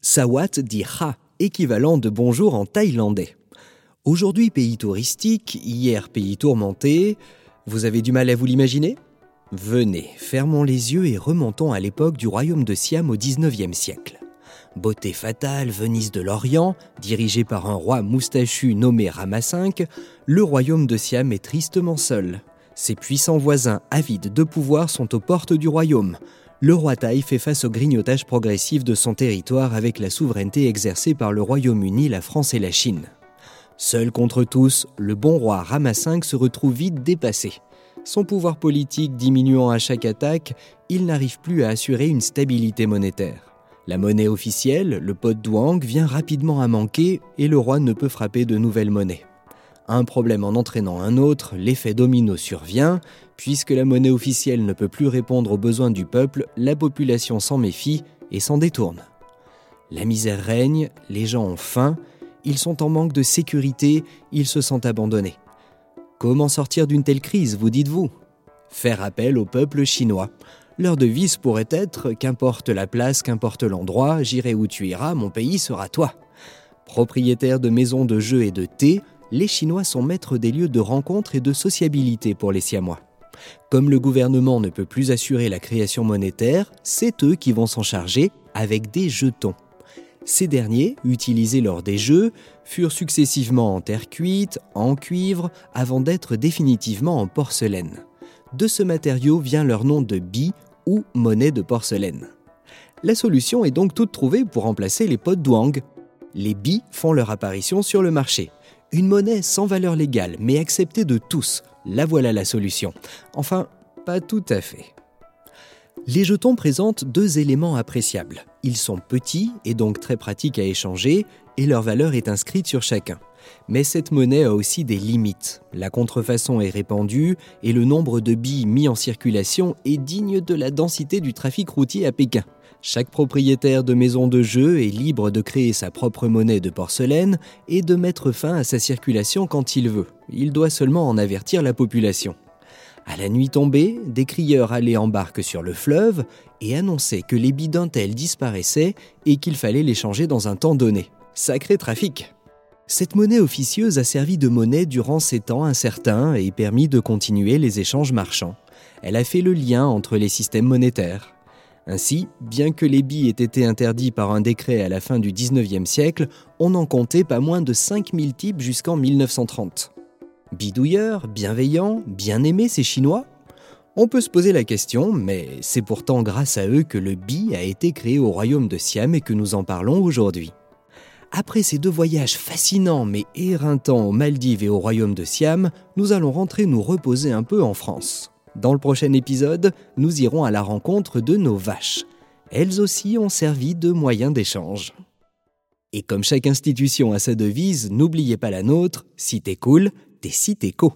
Sawat dit ha, équivalent de bonjour en thaïlandais. Aujourd'hui pays touristique, hier pays tourmenté. Vous avez du mal à vous l'imaginer? Venez, fermons les yeux et remontons à l'époque du royaume de Siam au XIXe siècle. Beauté fatale, Venise de l'Orient, dirigé par un roi moustachu nommé Rama V, le royaume de Siam est tristement seul. Ses puissants voisins avides de pouvoir sont aux portes du royaume. Le roi Thaï fait face au grignotage progressif de son territoire avec la souveraineté exercée par le Royaume-Uni, la France et la Chine. Seul contre tous, le bon roi Rama V se retrouve vite dépassé. Son pouvoir politique diminuant à chaque attaque, il n'arrive plus à assurer une stabilité monétaire. La monnaie officielle, le pot douang, vient rapidement à manquer et le roi ne peut frapper de nouvelles monnaies. Un problème en entraînant un autre, l'effet domino survient. Puisque la monnaie officielle ne peut plus répondre aux besoins du peuple, la population s'en méfie et s'en détourne. La misère règne, les gens ont faim, ils sont en manque de sécurité, ils se sentent abandonnés. Comment sortir d'une telle crise, vous dites-vous? Faire appel au peuple chinois. Leur devise pourrait être Qu'importe la place, qu'importe l'endroit, j'irai où tu iras, mon pays sera toi. Propriétaires de maisons de jeux et de thé, les Chinois sont maîtres des lieux de rencontre et de sociabilité pour les Siamois. Comme le gouvernement ne peut plus assurer la création monétaire, c'est eux qui vont s'en charger avec des jetons. Ces derniers, utilisés lors des jeux, furent successivement en terre cuite, en cuivre, avant d'être définitivement en porcelaine. De ce matériau vient leur nom de bi ou monnaie de porcelaine. La solution est donc toute trouvée pour remplacer les pots douang. Les bi font leur apparition sur le marché. Une monnaie sans valeur légale, mais acceptée de tous. La voilà la solution. Enfin, pas tout à fait. Les jetons présentent deux éléments appréciables. Ils sont petits et donc très pratiques à échanger, et leur valeur est inscrite sur chacun. Mais cette monnaie a aussi des limites. La contrefaçon est répandue et le nombre de billes mis en circulation est digne de la densité du trafic routier à Pékin. Chaque propriétaire de maison de jeu est libre de créer sa propre monnaie de porcelaine et de mettre fin à sa circulation quand il veut. Il doit seulement en avertir la population. À la nuit tombée, des crieurs allaient en barque sur le fleuve et annonçaient que les bidentelles disparaissaient et qu'il fallait les changer dans un temps donné. Sacré trafic Cette monnaie officieuse a servi de monnaie durant ces temps incertains et permis de continuer les échanges marchands. Elle a fait le lien entre les systèmes monétaires. Ainsi, bien que les billes aient été interdits par un décret à la fin du 19e siècle, on en comptait pas moins de 5000 types jusqu'en 1930. Bidouilleurs, bienveillants, bien aimés ces Chinois? On peut se poser la question, mais c'est pourtant grâce à eux que le bi a été créé au royaume de Siam et que nous en parlons aujourd'hui. Après ces deux voyages fascinants mais éreintants aux Maldives et au royaume de Siam, nous allons rentrer nous reposer un peu en France. Dans le prochain épisode, nous irons à la rencontre de nos vaches. Elles aussi ont servi de moyen d'échange. Et comme chaque institution a sa devise, n'oubliez pas la nôtre, si t'es cool, des cités co.